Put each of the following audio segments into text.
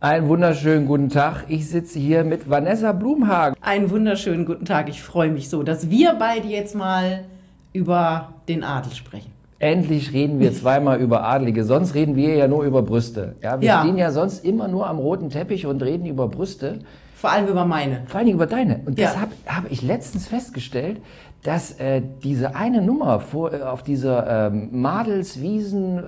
Einen wunderschönen guten Tag. Ich sitze hier mit Vanessa Blumhagen. Einen wunderschönen guten Tag. Ich freue mich so, dass wir beide jetzt mal über den Adel sprechen. Endlich reden wir zweimal über Adlige. Sonst reden wir ja nur über Brüste. Ja, wir Ja. stehen ja sonst immer nur am roten Teppich und reden über Brüste. Vor allem über meine. Vor Dingen über deine. Und Ja. deshalb habe ich letztens festgestellt, dass äh, diese eine Nummer vor, äh, auf dieser ähm, Madelswiesen äh,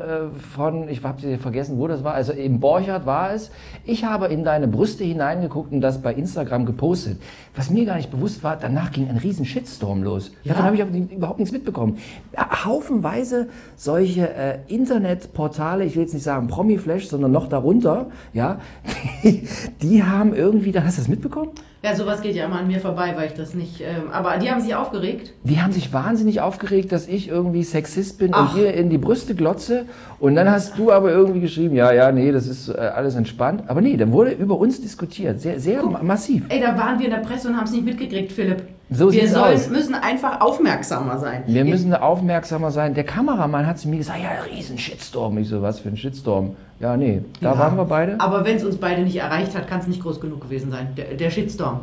von, ich habe sie vergessen, wo das war, also im Borchardt war es. Ich habe in deine Brüste hineingeguckt und das bei Instagram gepostet. Was mir gar nicht bewusst war, danach ging ein riesen Shitstorm los. Ja. Davon habe ich überhaupt nichts mitbekommen. Haufenweise solche äh, Internetportale, ich will jetzt nicht sagen Promiflash, sondern noch darunter, ja, die, die haben irgendwie, da hast du das mitbekommen? Ja, sowas geht ja immer an mir vorbei, weil ich das nicht. Ähm, aber die haben sich aufgeregt. Die haben sich wahnsinnig aufgeregt, dass ich irgendwie Sexist bin Ach. und dir in die Brüste glotze. Und dann hast du aber irgendwie geschrieben, ja, ja, nee, das ist äh, alles entspannt. Aber nee, dann wurde über uns diskutiert, sehr, sehr ma- massiv. Ey, da waren wir in der Presse und haben es nicht mitgekriegt, Philipp. So wir sollen, aus. müssen einfach aufmerksamer sein. Wir müssen aufmerksamer sein. Der Kameramann hat zu mir gesagt, ja, riesen Shitstorm. Ich so, was für ein Shitstorm? Ja, nee, da Ja. waren wir beide. Aber wenn es uns beide nicht erreicht hat, kann es nicht groß genug gewesen sein. Der, der Shitstorm.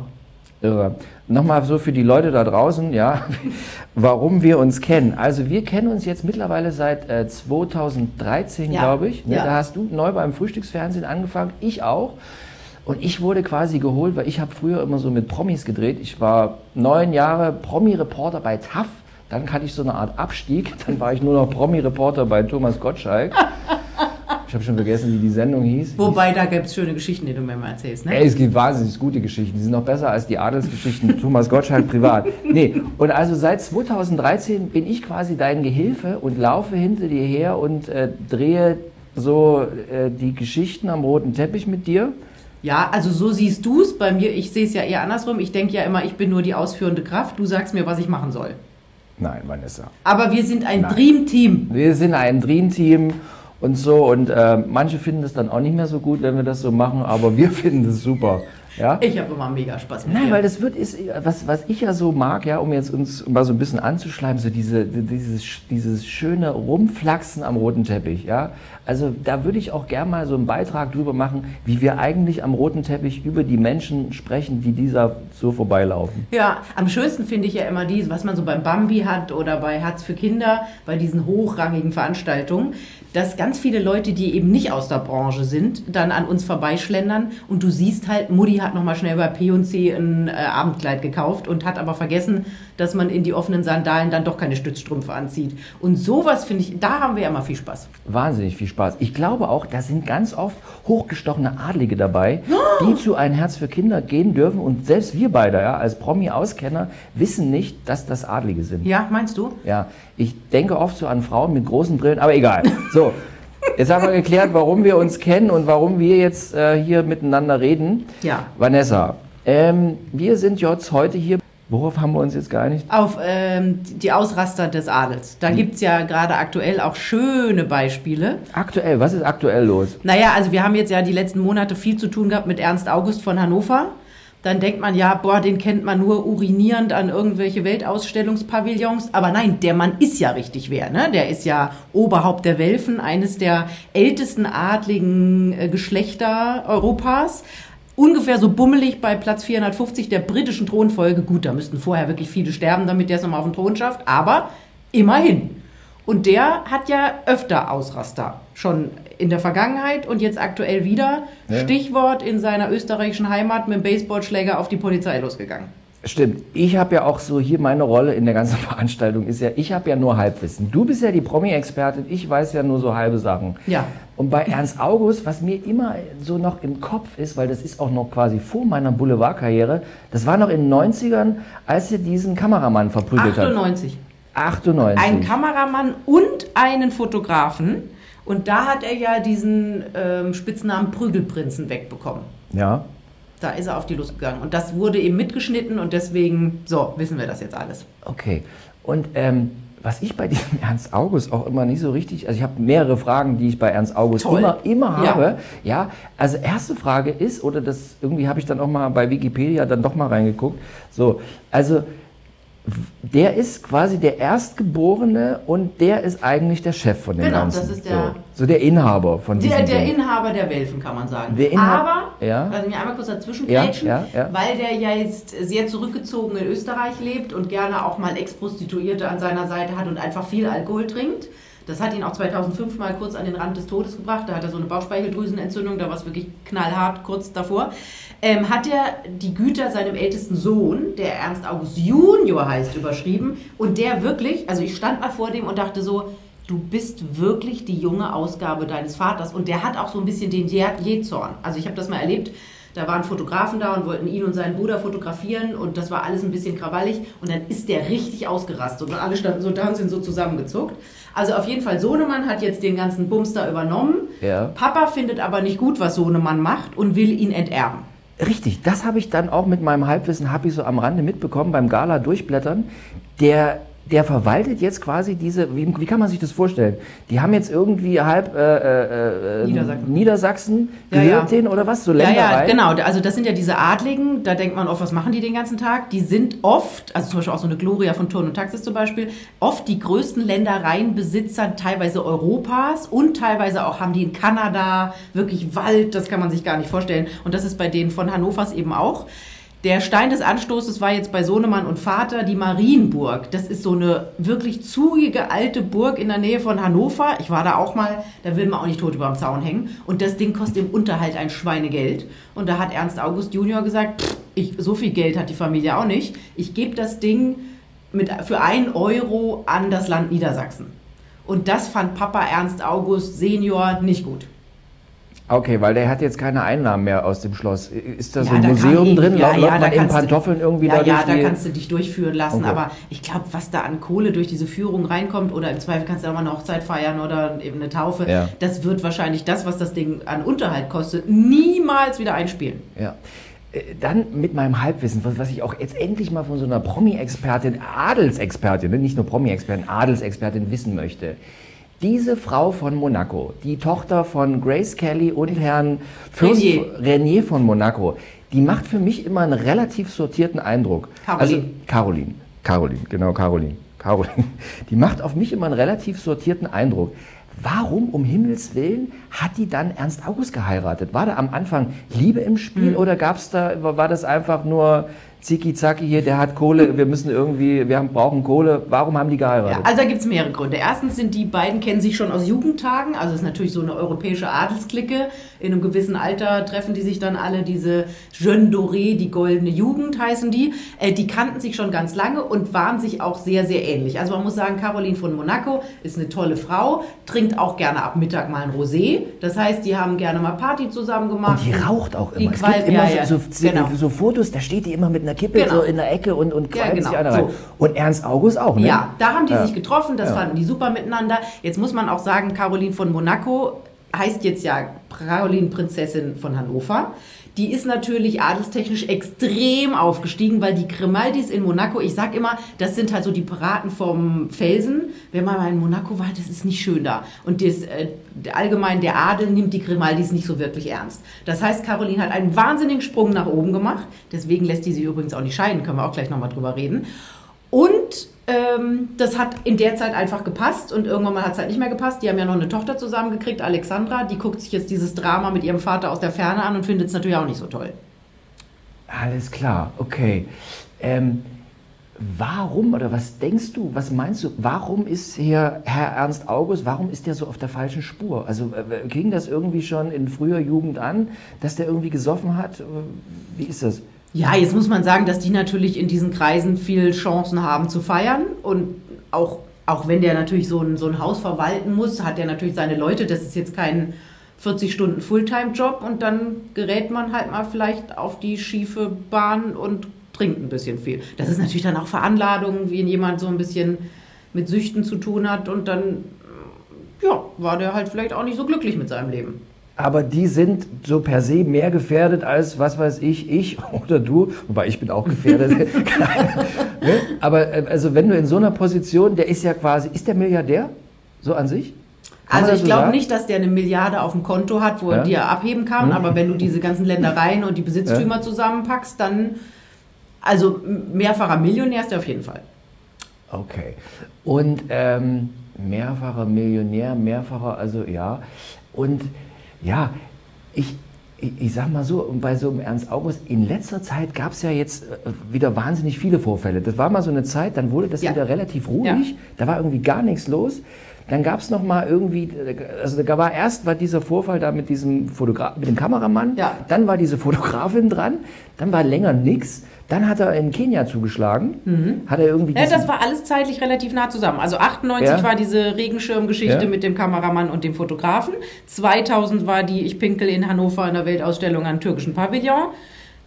Irre. Nochmal so für die Leute da draußen, ja, warum wir uns kennen. Also wir kennen uns jetzt mittlerweile seit äh, 2013, Ja, glaube ich. Ne? ja. Da hast du neu beim Frühstücksfernsehen angefangen, ich auch. Und ich wurde quasi geholt, weil ich habe früher immer so mit Promis gedreht. Ich war neun Jahre Promi-Reporter bei TAF. Dann hatte ich so eine Art Abstieg. Dann war ich nur noch Promi-Reporter bei Thomas Gottschalk. Ich habe schon vergessen, wie die Sendung hieß. Wobei, da gibt es schöne Geschichten, die du mir mal erzählst, ne? Ey, es gibt wahnsinnig gute Geschichten. Die sind noch besser als die Adelsgeschichten Thomas Gottschalk privat. Nee, und also seit 2013 bin ich quasi dein Gehilfe und laufe hinter dir her und äh, drehe so äh, die Geschichten am roten Teppich mit dir. Ja, also so siehst du es. Bei mir, ich sehe es ja eher andersrum. Ich denke ja immer, ich bin nur die ausführende Kraft. Du sagst mir, was ich machen soll. Nein, Vanessa. Aber wir sind ein Nein. Dream-Team. Wir sind ein Dream-Team und so und äh, manche finden das dann auch nicht mehr so gut, wenn wir das so machen, aber wir finden das super. Ja? Ich habe immer mega Spaß mit Nein, dir. weil das wird ist was was ich ja so mag, ja, um jetzt uns mal so ein bisschen anzuschleimen, so diese dieses dieses schöne Rumflaxen am roten Teppich, ja. Also da würde ich auch gern mal so einen Beitrag drüber machen, wie wir eigentlich am roten Teppich über die Menschen sprechen, die dieser so vorbeilaufen. Ja, am schönsten finde ich ja immer dies, was man so beim Bambi hat oder bei Herz für Kinder, bei diesen hochrangigen Veranstaltungen, dass ganz viele Leute, die eben nicht aus der Branche sind, dann an uns vorbeischlendern und du siehst halt, Mutti hat nochmal schnell bei P&C ein äh, Abendkleid gekauft und hat aber vergessen, dass man in die offenen Sandalen dann doch keine Stützstrümpfe anzieht. Und sowas finde ich, da haben wir ja immer viel Spaß. Wahnsinnig viel Spaß. Ich glaube auch, da sind ganz oft hochgestochene Adlige dabei, die zu ein Herz für Kinder gehen dürfen und selbst wir beide, ja, als Promi-Auskenner, wissen nicht, dass das Adlige sind. Ja, meinst du? Ja, ich denke oft so an Frauen mit großen Brillen, aber egal. So, jetzt haben wir geklärt, warum wir uns kennen und warum wir jetzt äh, hier miteinander reden. Ja. Vanessa, ähm, wir sind jetzt heute hier. Worauf haben wir uns jetzt geeinigt? Auf ähm, die Ausraster des Adels. Da gibt's ja gerade aktuell auch schöne Beispiele. Aktuell, was ist aktuell los? Naja, also wir haben jetzt ja die letzten Monate viel zu tun gehabt mit Ernst August von Hannover. Dann denkt man ja, boah, den kennt man nur urinierend an irgendwelche Weltausstellungspavillons. Aber nein, der Mann ist ja richtig wer, ne? Der ist ja Oberhaupt der Welfen, eines der ältesten adligen äh, Geschlechter Europas. Ungefähr so bummelig bei Platz 450 der britischen Thronfolge. Gut, da müssten vorher wirklich viele sterben, damit der es nochmal auf den Thron schafft. Aber immerhin. Und der hat ja öfter Ausraster. Schon in der Vergangenheit und jetzt aktuell wieder. Ja. Stichwort in seiner österreichischen Heimat mit dem Baseballschläger auf die Polizei losgegangen. Stimmt. Ich habe ja auch so hier meine Rolle in der ganzen Veranstaltung ist ja, ich habe ja nur Halbwissen. Du bist ja die Promi-Expertin, ich weiß ja nur so halbe Sachen. Ja. Und bei Ernst August, was mir immer so noch im Kopf ist, weil das ist auch noch quasi vor meiner Boulevardkarriere, das war noch in den 90ern, als er diesen Kameramann verprügelt hat. 98. 98. Ein Kameramann und einen Fotografen. Und da hat er ja diesen ähm, Spitznamen Prügelprinzen wegbekommen. ja. Da ist er auf die Lust gegangen. Und das wurde eben mitgeschnitten und deswegen, so, wissen wir das jetzt alles. Okay. Und ähm, was ich bei diesem Ernst August auch immer nicht so richtig, also ich habe mehrere Fragen, die ich bei Ernst August Toll. immer, immer Ja. habe. Ja, also erste Frage ist, oder das irgendwie habe ich dann auch mal bei Wikipedia dann doch mal reingeguckt. So, also der ist quasi der Erstgeborene und der ist eigentlich der Chef von dem Genau, Ganzen. das ist der- so, so der Inhaber von diesem Der, der Ding. Inhaber der Welfen, kann man sagen. Der Aber, Ja. also mir einmal kurz dazwischen Ja, ja, ja. weil der ja jetzt sehr zurückgezogen in Österreich lebt und gerne auch mal Ex-Prostituierte an seiner Seite hat und einfach viel Alkohol trinkt. Das hat ihn auch 2005 mal kurz an den Rand des Todes gebracht. Da hat er so eine Bauchspeicheldrüsenentzündung, da war es wirklich knallhart kurz davor. Ähm, hat er die Güter seinem ältesten Sohn, der Ernst August Junior heißt, überschrieben. Und der wirklich, also ich stand mal vor dem und dachte so, du bist wirklich die junge Ausgabe deines Vaters. Und der hat auch so ein bisschen den Je- Jezorn. Also ich habe das mal erlebt. Da waren Fotografen da und wollten ihn und seinen Bruder fotografieren und das war alles ein bisschen krawallig und dann ist der richtig ausgerastet und alle standen so da und sind so zusammengezuckt. Also auf jeden Fall Sohnemann hat jetzt den ganzen Bums da übernommen. Ja. Papa findet aber nicht gut, was Sohnemann macht und will ihn enterben. Richtig, das habe ich dann auch mit meinem Halbwissen, habe ich so am Rande mitbekommen, beim Gala durchblättern. Der, der verwaltet jetzt quasi diese, wie, wie kann man sich das vorstellen? Die haben jetzt irgendwie halb äh, äh, äh, Niedersachsen. Niedersachsen Ja, gehört ja. denen oder was? So Ja, Ländereien? ja, genau. Also das sind ja diese Adligen, da denkt man oft, was machen die den ganzen Tag? Die sind oft, also zum Beispiel auch so eine Gloria von Turn und Taxis zum Beispiel, oft die größten Ländereienbesitzer teilweise Europas und teilweise auch haben die in Kanada wirklich Wald, das kann man sich gar nicht vorstellen. Und das ist bei denen von Hannovers eben auch. Der Stein des Anstoßes war jetzt bei Sohnemann und Vater die Marienburg. Das ist so eine wirklich zugige alte Burg in der Nähe von Hannover. Ich war da auch mal, da will man auch nicht tot über dem Zaun hängen. Und das Ding kostet im Unterhalt ein Schweinegeld. Und da hat Ernst August Junior gesagt, ich, so viel Geld hat die Familie auch nicht. Ich gebe das Ding mit, für einen Euro an das Land Niedersachsen. Und das fand Papa Ernst August Senior nicht gut. Okay, weil der hat jetzt keine Einnahmen mehr aus dem Schloss. Ist da so Ja, ein da Museum drin? ja, Läuft ja, man da in kannst du- Pantoffeln irgendwie ja, da ja, da kannst du dich durchführen lassen, Okay. aber ich glaube, was da an Kohle durch diese Führung reinkommt oder im Zweifel kannst du auch mal eine Hochzeit feiern oder eben eine Taufe, Ja. das wird wahrscheinlich das, was das Ding an Unterhalt kostet, niemals wieder einspielen. Ja. Äh, Dann mit meinem Halbwissen, was, ich auch jetzt endlich mal von so einer Promi-Expertin, Adelsexpertin, nicht nur Promi-Expertin, Adelsexpertin wissen möchte. Diese Frau von Monaco, die Tochter von Grace Kelly und Herrn Fürst Renier. Renier von Monaco, die macht für mich immer einen relativ sortierten Eindruck. Caroline. Also Caroline, Caroline, genau Caroline, Caroline. Die macht auf mich immer einen relativ sortierten Eindruck. Warum um Himmels Willen hat die dann Ernst August geheiratet? War da am Anfang Liebe im Spiel oder gab's da, war das einfach nur Ziki Zaki hier, der hat Kohle, wir müssen irgendwie, wir haben, brauchen Kohle. Warum haben die geheiratet? Ja, also da gibt es mehrere Gründe. Erstens sind die beiden, kennen sich schon aus Jugendtagen, also es ist natürlich so eine europäische Adelsklicke. In einem gewissen Alter treffen die sich dann alle, diese Jeune Doré, die goldene Jugend heißen die. Äh, die kannten sich schon ganz lange und waren sich auch sehr, sehr ähnlich. Also man muss sagen, Caroline von Monaco ist eine tolle Frau, trinkt auch gerne ab Mittag mal ein Rosé. Das heißt, die haben gerne mal Party zusammen gemacht. Und die raucht auch Die immer. Es qualmt- gibt immer ja, so, so, genau. so Fotos, da steht die immer mit einer Kippe Genau. so in der Ecke und, und Ja, genau. sich einer rein. So. Und Ernst August auch, ne? Ja, da haben die Ja. sich getroffen, das Ja. fanden die super miteinander. Jetzt muss man auch sagen, Caroline von Monaco heißt jetzt ja Caroline Prinzessin von Hannover. Die ist natürlich adelstechnisch extrem aufgestiegen, weil die Grimaldis in Monaco, ich sag immer, das sind halt so die Piraten vom Felsen. Wenn man mal in Monaco war, das ist nicht schön da. Und das, äh, allgemein der Adel nimmt die Grimaldis nicht so wirklich ernst. Das heißt, Caroline hat einen wahnsinnigen Sprung nach oben gemacht. Deswegen lässt die sich übrigens auch nicht scheiden, können wir auch gleich nochmal drüber reden. Und ähm, das hat in der Zeit einfach gepasst und irgendwann mal hat es halt nicht mehr gepasst. Die haben ja noch eine Tochter zusammengekriegt, Alexandra. Die guckt sich jetzt dieses Drama mit ihrem Vater aus der Ferne an und findet es natürlich auch nicht so toll. Alles klar, okay. Ähm, warum oder was denkst du, was meinst du, warum ist hier Herr Ernst August, warum ist der so auf der falschen Spur? Also äh, ging das irgendwie schon in früher Jugend an, dass der irgendwie gesoffen hat? Äh, Wie ist das? Ja, jetzt muss man sagen, dass die natürlich in diesen Kreisen viel Chancen haben zu feiern und auch, auch wenn der natürlich so ein, so ein Haus verwalten muss, hat er natürlich seine Leute. Das ist jetzt kein 40 Stunden Fulltime-Job und dann gerät man halt mal vielleicht auf die schiefe Bahn und trinkt ein bisschen viel. Das ist natürlich dann auch Veranladung, wie jemand so ein bisschen mit Süchten zu tun hat und dann, ja, war der halt vielleicht auch nicht so glücklich mit seinem Leben. Aber die sind so per se mehr gefährdet als, was weiß ich, ich oder du. Wobei ich bin auch gefährdet. ne? Aber äh, also wenn du in so einer Position, der ist ja quasi, ist der Milliardär? So an sich? Kann Also ich so glaube nicht, dass der eine Milliarde auf dem Konto hat, wo Ja. er die er abheben kann, Hm. aber wenn du diese ganzen Ländereien und die Besitztümer zusammenpackst, dann, also mehrfacher Millionär ist er auf jeden Fall. Okay. Und ähm, mehrfacher Millionär, mehrfacher, also ja. Und ja, ich, ich, ich sag mal so, bei so einem Ernst August, in letzter Zeit gab es ja jetzt äh, wieder wahnsinnig viele Vorfälle. Das war mal so eine Zeit, dann wurde das Ja. wieder relativ ruhig. Ja. Da war irgendwie gar nichts los. Dann gab es noch mal irgendwie, also da war erst war dieser Vorfall da mit diesem Fotograf, mit dem Kameramann, Ja. dann war diese Fotografin dran, dann war länger nichts, dann hat er in Kenia zugeschlagen, hat er irgendwie Mhm. Ja, das war alles zeitlich relativ nah zusammen. Also 98 Ja. war diese Regenschirmgeschichte Ja. mit dem Kameramann und dem Fotografen. 2000 war die Ich pinkel in Hannover in der Weltausstellung an türkischen Pavillon.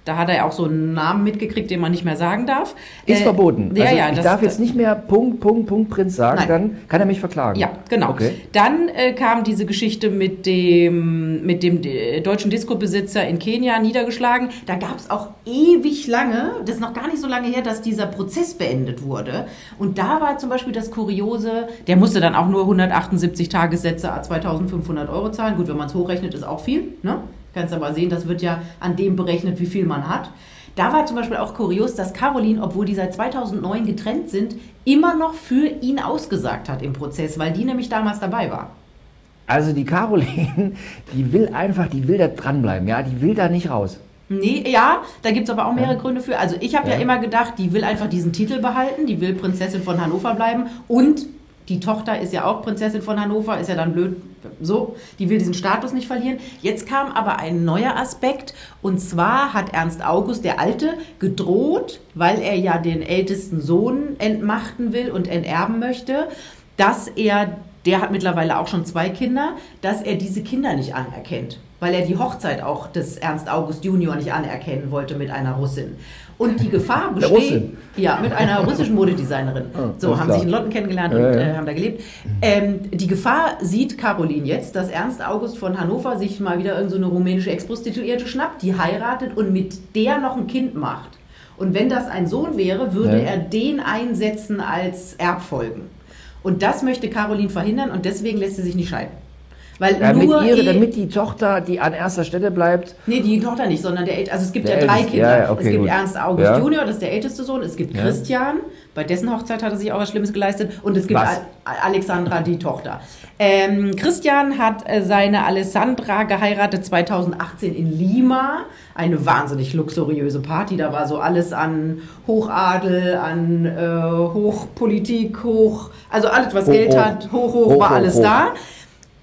Da hat er auch so einen Namen mitgekriegt, den man nicht mehr sagen darf. Ist Äh, verboten. Ja, also ja, ich das- darf jetzt nicht mehr Punkt, Punkt, Punkt Prinz sagen, Nein. dann kann er mich verklagen. Ja, genau. Okay. Dann äh, kam diese Geschichte mit dem, mit dem äh, deutschen Disco-Besitzer in Kenia niedergeschlagen. Da gab es auch ewig lange, das ist noch gar nicht so lange her, dass dieser Prozess beendet wurde. Und da war zum Beispiel das Kuriose, der musste dann auch nur 178 Tagessätze à 2500 Euro zahlen. Gut, wenn man es hochrechnet, ist auch viel. Ne? Kannst aber sehen, das wird ja an dem berechnet, wie viel man hat. Da war zum Beispiel auch kurios, dass Caroline, obwohl die seit 2009 getrennt sind, immer noch für ihn ausgesagt hat im Prozess, weil die nämlich damals dabei war. Also die Caroline, die will einfach, die will da dranbleiben, ja, die will da nicht raus. Nee, ja, da gibt's aber auch mehrere Ja. Gründe für. Also ich habe ja. Ja. immer gedacht, die will einfach diesen Titel behalten, die will Prinzessin von Hannover bleiben und die Tochter ist ja auch Prinzessin von Hannover, ist ja dann blöd so, die will diesen Status nicht verlieren. Jetzt kam aber ein neuer Aspekt und zwar hat Ernst August, der Alte, gedroht, weil er ja den ältesten Sohn entmachten will und enterben möchte, dass er, der hat mittlerweile auch schon zwei Kinder, dass er diese Kinder nicht anerkennt, weil er die Hochzeit auch des Ernst August Junior nicht anerkennen wollte mit einer Russin. Und die Gefahr besteht, ja, mit einer russischen Modedesignerin. Ah, so, haben klar. sich in London kennengelernt Ja, und ja. Äh, haben da gelebt. Ähm, die Gefahr sieht Caroline jetzt, dass Ernst August von Hannover sich mal wieder irgendeine so eine rumänische Ex-Prostituierte schnappt, die heiratet und mit der noch ein Kind macht. Und wenn das ein Sohn wäre, würde Ja. er den einsetzen als Erbfolgen. Und das möchte Caroline verhindern und deswegen lässt sie sich nicht scheiden. Weil Damit, nur ihre, eh- damit die Tochter, die an erster Stelle bleibt, Nee, die Tochter nicht, sondern der Ält- Also es gibt ja drei Älteste, Kinder. ja, okay, es gibt gut. Ernst August Ja. Junior, das ist der älteste Sohn. Es gibt Ja. Christian, bei dessen Hochzeit hat er sich auch was Schlimmes geleistet. Und es gibt Was? Alexandra, die Tochter. Ähm, Christian hat äh, seine Alessandra geheiratet 2018 in Lima. Eine wahnsinnig luxuriöse Party. Da war so alles an Hochadel, an äh, Hochpolitik, hoch, also alles, was Hoch, Geld hoch. hat, hoch, hoch, Hoch, war alles da.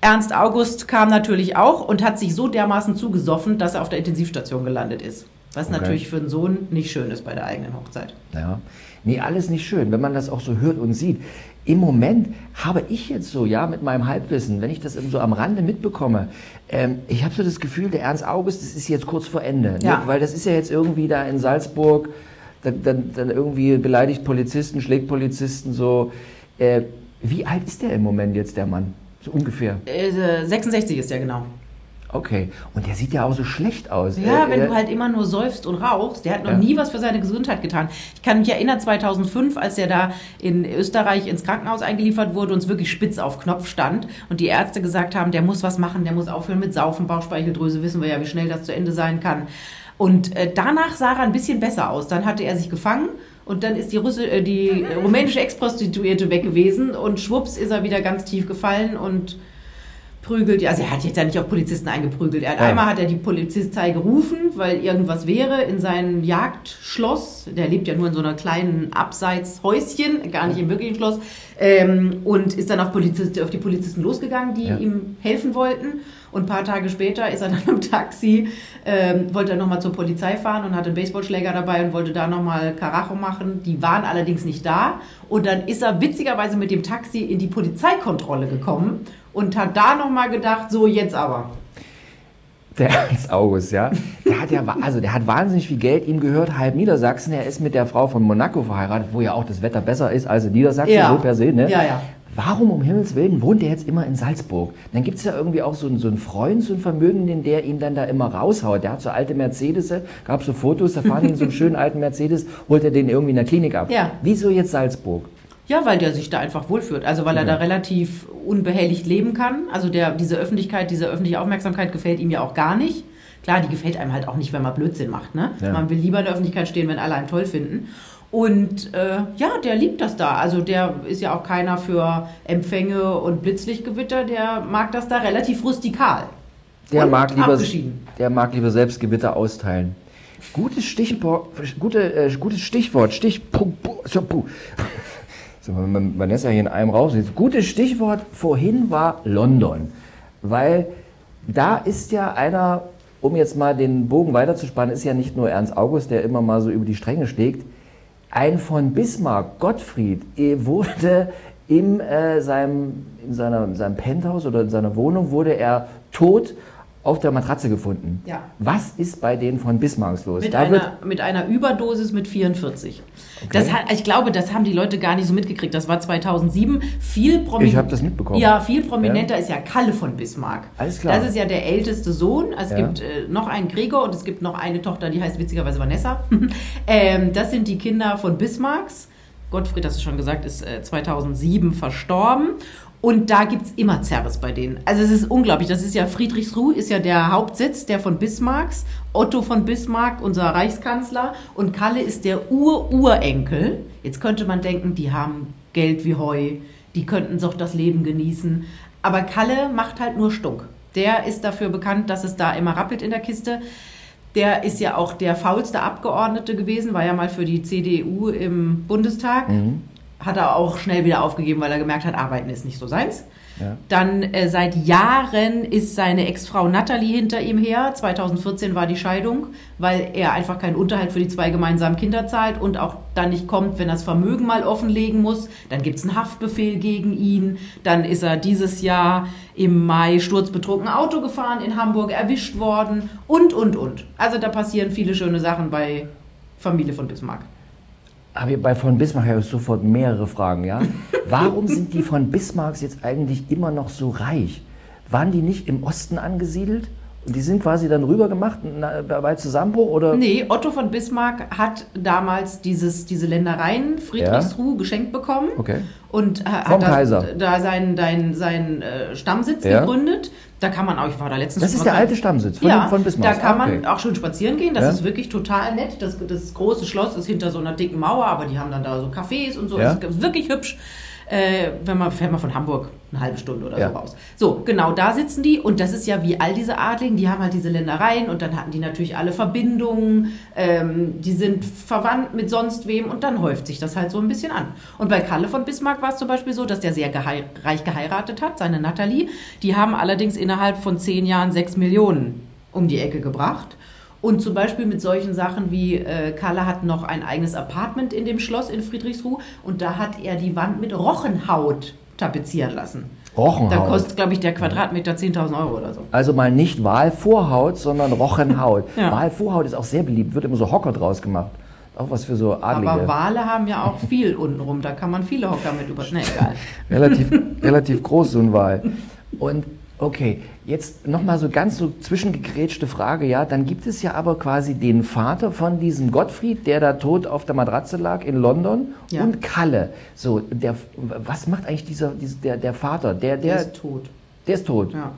Ernst August kam natürlich auch und hat sich so dermaßen zugesoffen, dass er auf der Intensivstation gelandet ist. Was Okay. natürlich für einen Sohn nicht schön ist bei der eigenen Hochzeit. Ja. Nee, alles nicht schön, wenn man das auch so hört und sieht. Im Moment habe ich jetzt so, ja, mit meinem Halbwissen, wenn ich das so am Rande mitbekomme, ähm, ich habe so das Gefühl, der Ernst August, das ist jetzt kurz vor Ende. Ja. Ne? Weil das ist ja jetzt irgendwie da in Salzburg, dann, dann, dann irgendwie beleidigt Polizisten, schlägt Polizisten so. Äh, wie alt ist der im Moment jetzt, der Mann? So ungefähr. Äh, 66 ist der genau. Okay. Und der sieht ja auch so schlecht aus. Ja, Äh, wenn äh, du halt immer nur säufst und rauchst. Der hat noch Ja. nie was für seine Gesundheit getan. Ich kann mich erinnern, 2005, als er da in Österreich ins Krankenhaus eingeliefert wurde und es wirklich spitz auf Knopf stand und die Ärzte gesagt haben, der muss was machen, der muss aufhören mit Saufen, Bauchspeicheldrüse, wissen wir ja, wie schnell das zu Ende sein kann. Und äh, danach sah er ein bisschen besser aus. Dann hatte er sich gefangen und dann ist die, Russe, äh, die äh, rumänische Ex-Prostituierte weg gewesen und schwupps ist er wieder ganz tief gefallen und prügelt. Also er hat jetzt ja nicht auf Polizisten eingeprügelt. Er hat Ja. einmal hat er die Polizei gerufen, weil irgendwas wäre in sein Jagdschloss. Der lebt ja nur in so einer kleinen Abseitshäuschen, gar nicht im wirklichen Schloss. Ähm, und ist dann auf, Polizist, auf die Polizisten losgegangen, die Ja. ihm helfen wollten. Und ein paar Tage später ist er dann im Taxi, ähm, wollte er nochmal zur Polizei fahren und hatte einen Baseballschläger dabei und wollte da nochmal Karacho machen. Die waren allerdings nicht da. Und dann ist er witzigerweise mit dem Taxi in die Polizeikontrolle gekommen und hat da nochmal gedacht, so jetzt aber. Der Ernst August, ja. Der hat ja, also der hat wahnsinnig viel Geld. Ihm gehört halb Niedersachsen. Er ist mit der Frau von Monaco verheiratet, wo ja auch das Wetter besser ist als in Niedersachsen, Ja. so per se, ne? Ja, ja. Warum um Himmels Willen wohnt er jetzt immer in Salzburg? Dann gibt es ja irgendwie auch so einen, so einen Freund, so einen Vermögenden, der ihn dann da immer raushaut. Der hat so alte Mercedes, gab so Fotos, da fahren in so einen schönen alten Mercedes, holt er den irgendwie in der Klinik ab. Ja. Wieso jetzt Salzburg? Ja, weil der sich da einfach wohlfühlt. Also weil er da relativ unbehelligt leben kann. Also der, diese Öffentlichkeit, diese öffentliche Aufmerksamkeit gefällt ihm ja auch gar nicht. Klar, die gefällt einem halt auch nicht, wenn man Blödsinn macht. Ne? Ja. Man will lieber in der Öffentlichkeit stehen, wenn alle einen toll finden. Und äh, ja, der liebt das da. Also der ist ja auch keiner für Empfänge und Blitzlichtgewitter, der mag das da relativ rustikal. Der mag, lieber, der mag lieber selbst Gewitter austeilen. Gutes Stichwort, gute, äh, gutes Stichwort, Stichpunkt. So. So, man, ja hier in einem raus. Gutes Stichwort vorhin war London. Weil da ist ja einer, um jetzt mal den Bogen weiterzuspannen, ist ja nicht nur Ernst August, der immer mal so über die Stränge schlägt. Ein von Bismarck, Gottfried, eh, wurde in, äh, seinem, in, seiner, in seinem Penthouse oder in seiner Wohnung wurde er tot auf der Matratze gefunden. Ja. Was ist bei denen von Bismarcks los? Mit, da wird, einer, mit einer Überdosis mit 44. Das hat, ich glaube, das haben die Leute gar nicht so mitgekriegt. Das war 2007. Viel Ich hab das mitbekommen. Ja, viel prominenter ist ja Kalle von Bismarck. Alles klar. Das ist ja der älteste Sohn. Es Ja. gibt äh, noch einen Gregor und es gibt noch eine Tochter, die heißt witzigerweise Vanessa. ähm, das sind die Kinder von Bismarcks. Gottfried, hast du schon gesagt, ist äh, 2007 verstorben. Und da gibt es immer Zerres bei denen. Also es ist unglaublich. Das ist ja Friedrichsruh, ist ja der Hauptsitz, der von Bismarcks. Otto von Bismarck, unser Reichskanzler. Und Kalle ist der Ur-Urenkel. Jetzt könnte man denken, die haben Geld wie Heu. Die könnten doch das Leben genießen. Aber Kalle macht halt nur Stunk. Der ist dafür bekannt, dass es da immer rappelt in der Kiste. Der ist ja auch der faulste Abgeordnete gewesen, war ja mal für die CDU im Bundestag. Hat er auch schnell wieder aufgegeben, weil er gemerkt hat, arbeiten ist nicht so seins. Ja. Dann äh, seit Jahren ist seine Ex-Frau Natalie hinter ihm her. 2014 war die Scheidung, weil er einfach keinen Unterhalt für die zwei gemeinsamen Kinder zahlt und auch dann nicht kommt, wenn er das Vermögen mal offenlegen muss. Dann gibt es einen Haftbefehl gegen ihn. Dann ist er dieses Jahr im Mai sturzbetrunken Auto gefahren in Hamburg, erwischt worden und, und, und. Also da passieren viele schöne Sachen bei Familie von Bismarck. Aber bei von Bismarck habe ich sofort mehrere Fragen, ja? Warum sind die von Bismarcks jetzt eigentlich immer noch so reich? Waren die nicht im Osten angesiedelt? Die sind quasi dann rüber gemacht bei Zusammenbruch oder? Nee, Otto von Bismarck hat damals dieses, diese Ländereien Friedrichsruh geschenkt bekommen. Okay. Und äh, hat da, da seinen, dein, seinen äh, Stammsitz Ja. gegründet. Da kann man auch, ich war da letztens Das ist der alte Stammsitz von, ja, von Bismarck. da kann Ah, man okay. auch schon spazieren gehen. Das Ja. ist wirklich total nett. Das, das große Schloss ist hinter so einer dicken Mauer, aber die haben dann da so Cafés und so. Ja. Das ist wirklich hübsch. Äh, wenn man fährt man von Hamburg eine halbe Stunde oder Ja. so raus. So, genau, da sitzen die und das ist ja wie all diese Adligen, die haben halt diese Ländereien und dann hatten die natürlich alle Verbindungen, ähm, die sind verwandt mit sonst wem und dann häuft sich das halt so ein bisschen an. Und bei Kalle von Bismarck war es zum Beispiel so, dass der sehr gehei reich geheiratet hat, seine Nathalie. Die haben allerdings innerhalb von zehn Jahren sechs Millionen um die Ecke gebracht. Und zum Beispiel mit solchen Sachen wie äh, Kalle hat noch ein eigenes Apartment in dem Schloss in Friedrichsruh und da hat er die Wand mit Rochenhaut tapezieren lassen. Rochenhaut. Da kostet, glaube ich, der Quadratmeter 10.000 Euro oder so. Also mal nicht Walvorhaut, sondern Rochenhaut. Ja. Walvorhaut ist auch sehr beliebt, wird immer so Hocker draus gemacht. Auch was für so Adlige. Aber Wale haben ja auch viel untenrum, da kann man viele Hocker mit über... Ne, egal. relativ, relativ groß, so ein Wal. Und okay, jetzt nochmal so ganz so zwischengegrätschte Frage, ja, dann gibt es ja aber quasi den Vater von diesem Gottfried, der da tot auf der Matratze lag in London Ja. und Kalle. So, der, was macht eigentlich dieser, dieser der, der Vater? Der, der, Der ist tot. der ist tot. Ja.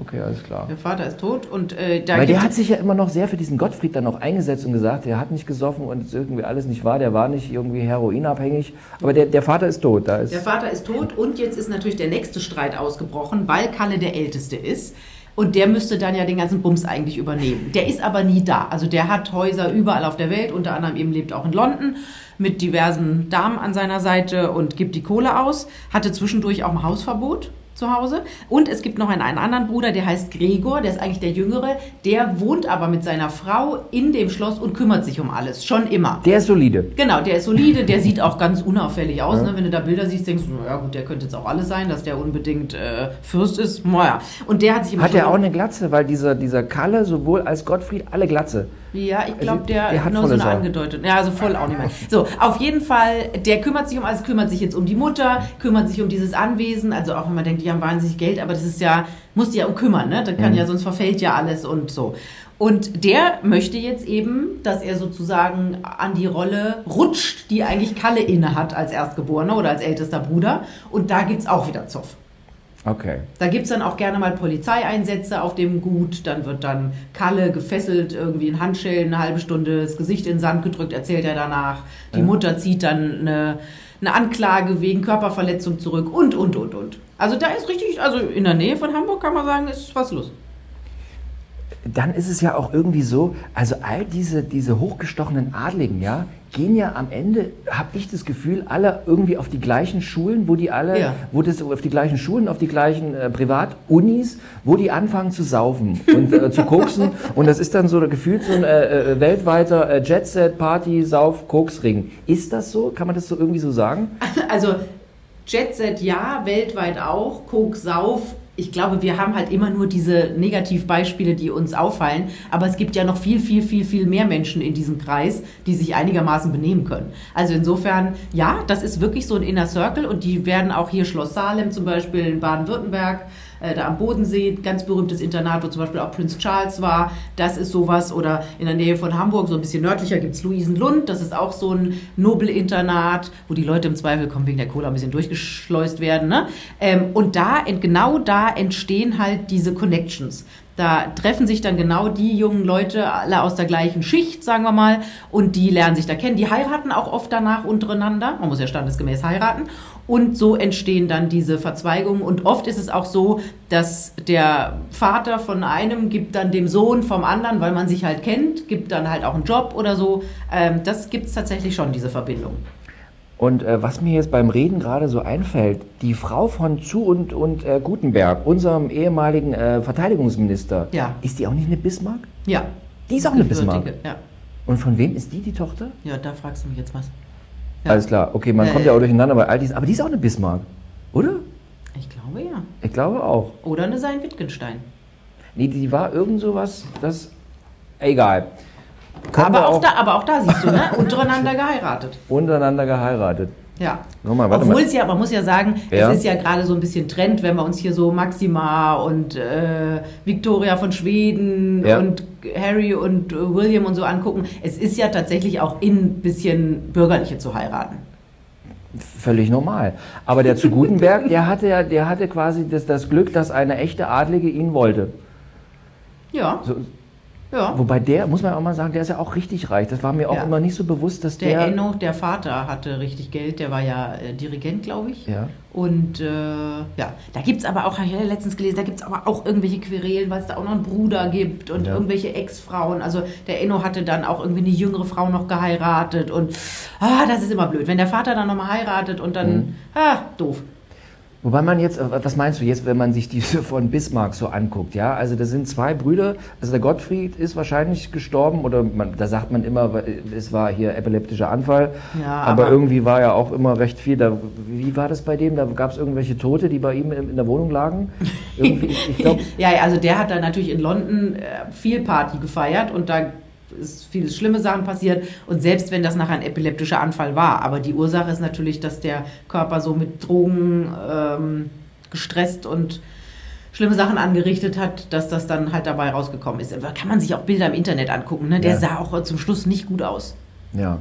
Okay, alles klar. Der Vater ist tot und äh, da Weil der hat sich ja immer noch sehr für diesen Gottfried dann auch eingesetzt und gesagt, der hat nicht gesoffen und ist irgendwie alles nicht wahr, der war nicht irgendwie heroinabhängig. Aber der, der Vater ist tot. Da ist Der Vater ist tot und jetzt ist natürlich der nächste Streit ausgebrochen, weil Kalle der Älteste ist. Und der müsste dann ja den ganzen Bums eigentlich übernehmen. Der ist aber nie da. Also der hat Häuser überall auf der Welt, unter anderem eben lebt auch in London mit diversen Damen an seiner Seite und gibt die Kohle aus. Hatte zwischendurch auch ein Hausverbot zu Hause. Und es gibt noch einen, einen anderen Bruder, der heißt Gregor, der ist eigentlich der Jüngere. Der wohnt aber mit seiner Frau in dem Schloss und kümmert sich um alles. Schon immer. der ist solide. Genau, der ist solide, der sieht auch ganz unauffällig aus. Ne? Wenn du da Bilder siehst, denkst du, naja gut, der könnte jetzt auch alles sein, dass der unbedingt äh, Fürst ist. Naja. Und der hat sich immer Hat er auch eine Glatze? Weil dieser, dieser Kalle, sowohl als Gottfried, alle Glatze. Ja, ich glaube, Also, der, der hat nur so eine Sau. angedeutet. Ja, also voll auch nicht mehr. So, auf jeden Fall, der kümmert sich um alles, kümmert sich jetzt um die Mutter, kümmert sich um dieses Anwesen. Also auch wenn man denkt, die haben wahnsinnig Geld, aber das ist ja, muss die ja um kümmern, ne? Das kann Mhm. ja, sonst verfällt ja alles und so. Und der möchte jetzt eben, dass er sozusagen an die Rolle rutscht, die eigentlich Kalle inne hat als Erstgeborener oder als ältester Bruder. Und da gibt's auch wieder Zoff. Okay. Da gibt es dann auch gerne mal Polizeieinsätze auf dem Gut. Dann wird dann Kalle gefesselt, irgendwie in Handschellen, eine halbe Stunde das Gesicht in den Sand gedrückt, erzählt er danach. Die Ja. Mutter zieht dann eine, eine Anklage wegen Körperverletzung zurück und, und, und, und. Also da ist richtig, also in der Nähe von Hamburg kann man sagen, ist was los. Dann ist es ja auch irgendwie so, also all diese, diese hochgestochenen Adligen, ja, gehen ja am Ende, habe ich das Gefühl, alle irgendwie auf die gleichen Schulen, wo die alle, Ja. wo das auf die gleichen Schulen, auf die gleichen äh, Privatunis, wo die anfangen zu saufen und äh, zu koksen. Und das ist dann so gefühlt so ein äh, äh, weltweiter äh, Jet-Set, Party, Sauf, Koksring. Ist das so? Kann man das so irgendwie so sagen? Also Jet Set ja, weltweit auch, Coke Sauf. Ich glaube, wir haben halt immer nur diese Negativbeispiele, die uns auffallen. Aber es gibt ja noch viel, viel, viel, viel mehr Menschen in diesem Kreis, die sich einigermaßen benehmen können. Also insofern, ja, das ist wirklich so ein Inner Circle und die werden auch hier Schloss Salem zum Beispiel in Baden-Württemberg, äh, da am Bodensee, ganz berühmtes Internat, wo zum Beispiel auch Prinz Charles war. Das ist sowas. Oder in der Nähe von Hamburg, so ein bisschen nördlicher, gibt's Luisenlund. Das ist auch so ein Nobelinternat, wo die Leute im Zweifel kommen wegen der Cola ein bisschen durchgeschleust werden. Ne? Ähm, und da, genau da entstehen halt diese Connections. Da treffen sich dann genau die jungen Leute, alle aus der gleichen Schicht, sagen wir mal, und die lernen sich da kennen. Die heiraten auch oft danach untereinander. Man muss ja standesgemäß heiraten. Und so entstehen dann diese Verzweigungen. Und oft ist es auch so, dass der Vater von einem gibt dann dem Sohn vom anderen, weil man sich halt kennt, gibt dann halt auch einen Job oder so. Ähm, das gibt es tatsächlich schon, diese Verbindung. Und äh, was mir jetzt beim Reden gerade so einfällt, die Frau von Zu und, und äh, Gutenberg, unserem ehemaligen äh, Verteidigungsminister, Ja. ist die auch nicht eine Bismarck? Ja. Die ist auch eine Bismarck. Ja. Und von wem ist die die Tochter? ja, da fragst du mich jetzt was. Ja. Alles klar, okay, man Äh, kommt ja auch durcheinander bei all diesen, aber die ist auch eine Bismarck, oder? Ich glaube ja. Ich glaube auch. Oder eine Sein Wittgenstein. Nee, die war irgend sowas, das, egal. Aber wir auch, da, aber auch da siehst du, ne? Untereinander geheiratet. untereinander geheiratet. Ja. Guck mal, warte Obwohl mal. es ja, man muss ja sagen, Ja. es ist ja gerade so ein bisschen Trend, wenn wir uns hier so Maxima und äh, Victoria von Schweden Ja. und Harry und äh, William und so angucken. Es ist ja tatsächlich auch in ein bisschen bürgerliche zu heiraten. Völlig normal. Aber der zu Gutenberg, der hatte ja, der hatte quasi das, das Glück, dass eine echte Adlige ihn wollte. Ja, So, ja. Wobei der, muss man auch mal sagen, der ist ja auch richtig reich. Das war mir auch Ja. immer nicht so bewusst, dass Der der. Enno, der Vater, hatte richtig Geld. Der war ja äh, Dirigent, glaube ich. ja. Und äh, ja, da gibt es aber auch, habe ich ja letztens gelesen, da gibt es aber auch irgendwelche Querelen, weil es da auch noch einen Bruder gibt und Ja. irgendwelche Ex-Frauen. Also der Enno hatte dann auch irgendwie eine jüngere Frau noch geheiratet und ah, das ist immer blöd. Wenn der Vater dann nochmal heiratet und dann, Mhm. ah, doof. Wobei man jetzt, äh, was meinst du jetzt, wenn man sich diese von Bismarck so anguckt, ja? Also das sind zwei Brüder, also der Gottfried ist wahrscheinlich gestorben oder man, da sagt man immer, es war hier epileptischer Anfall, Ja, aber, aber- irgendwie war ja auch immer recht viel, da, wie war das bei dem? Da gab es irgendwelche Tote, die bei ihm in, in der Wohnung lagen? Irgendwie, ich, glaube, ja, also der hat dann natürlich in London äh, viel Party gefeiert und da ist viele schlimme Sachen passiert und selbst wenn das nachher ein epileptischer Anfall war, aber die Ursache ist natürlich, dass der Körper so mit Drogen ähm, gestresst und schlimme Sachen angerichtet hat, dass das dann halt dabei rausgekommen ist. Da kann man sich auch Bilder im Internet angucken, ne? Der Ja. sah auch zum Schluss nicht gut aus. Ja.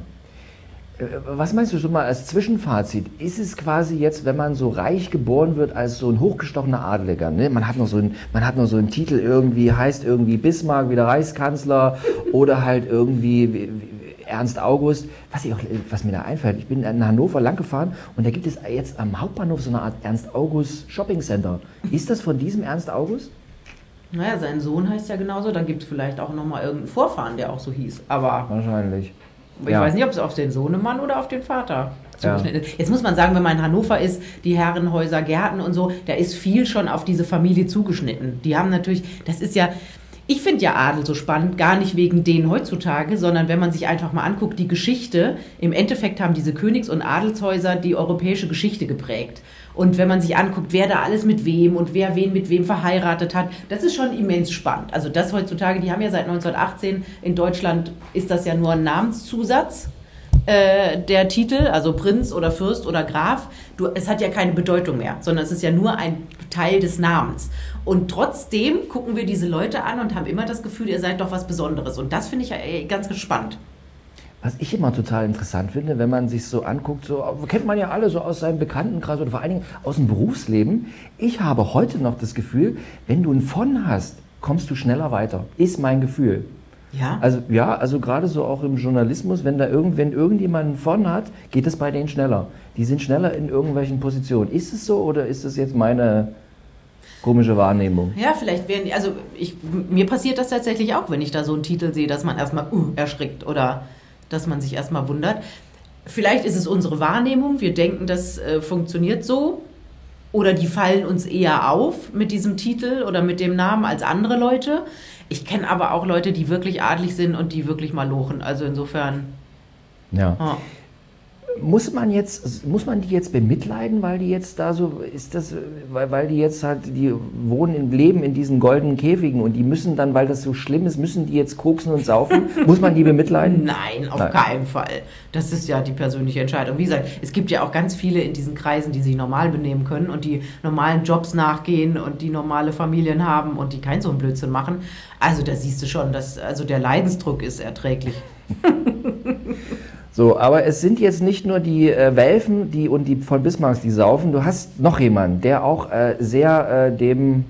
Äh, Was meinst du schon mal als Zwischenfazit? Ist es quasi jetzt, wenn man so reich geboren wird als so ein hochgestochener Adeliger, ne? man, hat noch so ein, man hat noch so einen Titel irgendwie, heißt irgendwie Bismarck, wieder Reichskanzler oder halt irgendwie wie- wie- Ernst August. Was, ich auch, was mir da einfällt, ich bin in Hannover lang gefahren und da gibt es jetzt am Hauptbahnhof so eine Art Ernst August Shopping Center. Ist das von diesem Ernst August? Naja, sein Sohn heißt ja genauso, dann gibt es vielleicht auch nochmal irgendeinen Vorfahren, der auch so hieß. Aber Wahrscheinlich. Ich Ja. weiß nicht, ob es auf den Sohnemann oder auf den Vater Ja. zugeschnitten ist. Jetzt muss man sagen, wenn man in Hannover ist, die Herrenhäuser, Gärten und so, da ist viel schon auf diese Familie zugeschnitten. Die haben natürlich, das ist ja, ich finde ja Adel so spannend, gar nicht wegen denen heutzutage, sondern wenn man sich einfach mal anguckt, die Geschichte, im Endeffekt haben diese Königs- und Adelshäuser die europäische Geschichte geprägt. Und wenn man sich anguckt, wer da alles mit wem und wer wen mit wem verheiratet hat, das ist schon immens spannend. Also das heutzutage, die haben ja seit 1918 in Deutschland, ist das ja nur ein Namenszusatz äh, der Titel, also Prinz oder Fürst oder Graf. Du, es hat ja keine Bedeutung mehr, sondern es ist ja nur ein Teil des Namens. Und trotzdem gucken wir diese Leute an und haben immer das Gefühl, ihr seid doch was Besonderes. Und das finde ich ja ganz gespannt. Was ich immer total interessant finde, wenn man sich so anguckt, so kennt man ja alle so aus seinem Bekanntenkreis oder vor allen Dingen aus dem Berufsleben. Ich habe heute noch das Gefühl, wenn du ein von hast, kommst du schneller weiter. Ist mein Gefühl. Ja. Also ja, also gerade so auch im Journalismus, wenn da irgend, wenn irgendjemand von hat, geht es bei denen schneller. Die sind schneller in irgendwelchen Positionen. Ist es so oder ist es jetzt meine komische Wahrnehmung? Ja, vielleicht werden, also ich, mir passiert das tatsächlich auch, wenn ich da so einen Titel sehe, dass man erstmal uh, erschrickt oder dass man sich erstmal wundert. Vielleicht ist es unsere Wahrnehmung, wir denken, das äh, funktioniert so. Oder die fallen uns eher auf mit diesem Titel oder mit dem Namen als andere Leute. Ich kenne aber auch Leute, die wirklich adlig sind und die wirklich mal lochen. Also insofern. Ja. Ja. Muss man jetzt, muss man die jetzt bemitleiden, weil die jetzt da so, ist das, weil, weil die jetzt halt, die wohnen im Leben in diesen goldenen Käfigen und die müssen dann, weil das so schlimm ist, müssen die jetzt koksen und saufen? muss man die bemitleiden? Nein, auf Nein. keinen Fall. Das ist ja die persönliche Entscheidung. Wie gesagt, es gibt ja auch ganz viele in diesen Kreisen, die sich normal benehmen können und die normalen Jobs nachgehen und die normale Familien haben und die keinen so einen Blödsinn machen. Also da siehst du schon, dass also der Leidensdruck ist erträglich. So, aber es sind jetzt nicht nur die äh, Welfen die, und die von Bismarcks, die saufen. Du hast noch jemanden, der auch äh, sehr äh, dem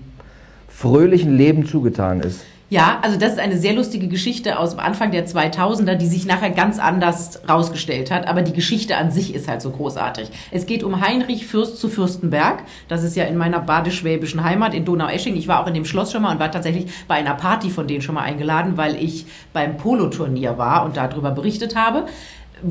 fröhlichen Leben zugetan ist. Ja, also das ist eine sehr lustige Geschichte aus dem Anfang der 2000er, die sich nachher ganz anders rausgestellt hat. Aber die Geschichte an sich ist halt so großartig. Es geht um Heinrich Fürst zu Fürstenberg. Das ist ja in meiner badisch-schwäbischen Heimat in Donaueschingen. Ich war auch in dem Schloss schon mal und war tatsächlich bei einer Party von denen schon mal eingeladen, weil ich beim Poloturnier war und darüber berichtet habe.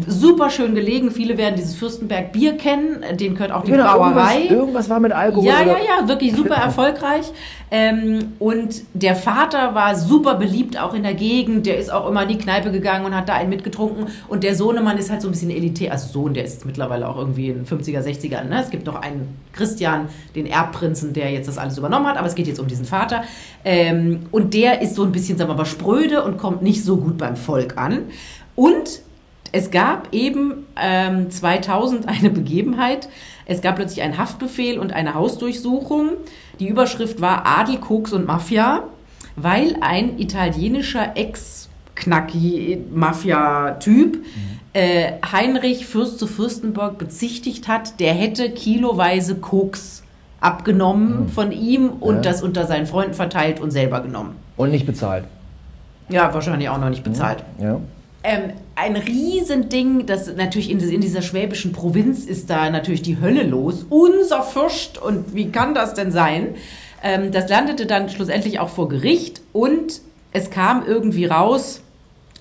Super schön gelegen. Viele werden dieses Fürstenberg Bier kennen. Den gehört auch die Genau, Brauerei. Irgendwas, irgendwas war mit Alkohol. Ja, ja, ja, wirklich super erfolgreich. Ähm, und der Vater war super beliebt auch in der Gegend. Der ist auch immer in die Kneipe gegangen und hat da einen mitgetrunken. Und der Sohnemann ist halt so ein bisschen elitär. Also Sohn, der ist mittlerweile auch irgendwie in 50er, 60ern. Ne? Es gibt noch einen Christian, den Erbprinzen, der jetzt das alles übernommen hat. Aber es geht jetzt um diesen Vater. Ähm, und der ist so ein bisschen, sagen wir mal, spröde und kommt nicht so gut beim Volk an. Und es gab eben ähm, 2000 eine Begebenheit. Es gab plötzlich einen Haftbefehl und eine Hausdurchsuchung. Die Überschrift war Adel, Koks und Mafia, weil ein italienischer Ex-Knacki-Mafia-Typ äh, Heinrich Fürst zu Fürstenberg bezichtigt hat, der hätte kiloweise Koks abgenommen von ihm und Ja. das unter seinen Freunden verteilt und selber genommen. Und nicht bezahlt. Ja, wahrscheinlich auch noch nicht bezahlt. Ja. Ähm, ein Riesending, das natürlich in, in dieser schwäbischen Provinz ist da natürlich die Hölle los. Unser Fürst und wie kann das denn sein? Ähm, das landete dann schlussendlich auch vor Gericht und es kam irgendwie raus,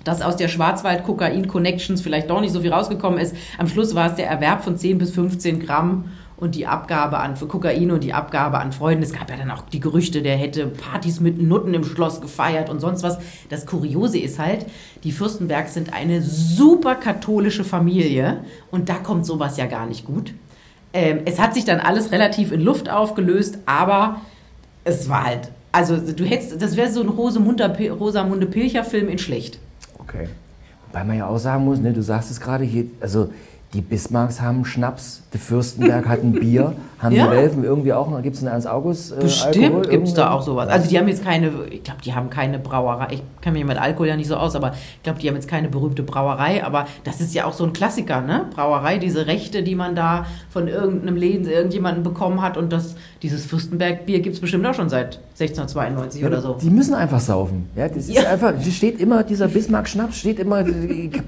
dass aus der Schwarzwald-Kokain-Connections vielleicht doch nicht so viel rausgekommen ist. Am Schluss war es der Erwerb von 10 bis 15 Gramm und die Abgabe an für Kokain und die Abgabe an Freunden. Es gab ja dann auch die Gerüchte, der hätte Partys mit Nutten im Schloss gefeiert und sonst was. Das Kuriose ist halt, die Fürstenbergs sind eine super katholische Familie und da kommt sowas ja gar nicht gut. Ähm, es hat sich dann alles relativ in Luft aufgelöst, aber es war halt, also du hättest, das wäre so ein Rosamunde, Pilcher-Film in schlecht. Okay. Wobei man ja auch sagen muss, ne, du sagst es gerade hier, also die Bismarcks haben Schnaps, der Fürstenberg hat ein Bier, haben Ja. die Welfen irgendwie auch noch, gibt es einen Ernst August? Äh, Bestimmt gibt es da auch sowas. Also die haben jetzt keine, ich glaube, die haben keine Brauerei. Ich kenne mich mit Alkohol ja nicht so aus, aber ich glaube, die haben jetzt keine berühmte Brauerei. Aber das ist ja auch so ein Klassiker, ne? Brauerei, diese Rechte, die man da von irgendeinem Läden, irgendjemanden bekommen hat. Und das, dieses Fürstenberg-Bier gibt es bestimmt auch schon seit 1692 oder so. Die müssen einfach saufen. Ja, das ist Ja. einfach, steht immer, dieser Bismarck-Schnaps steht immer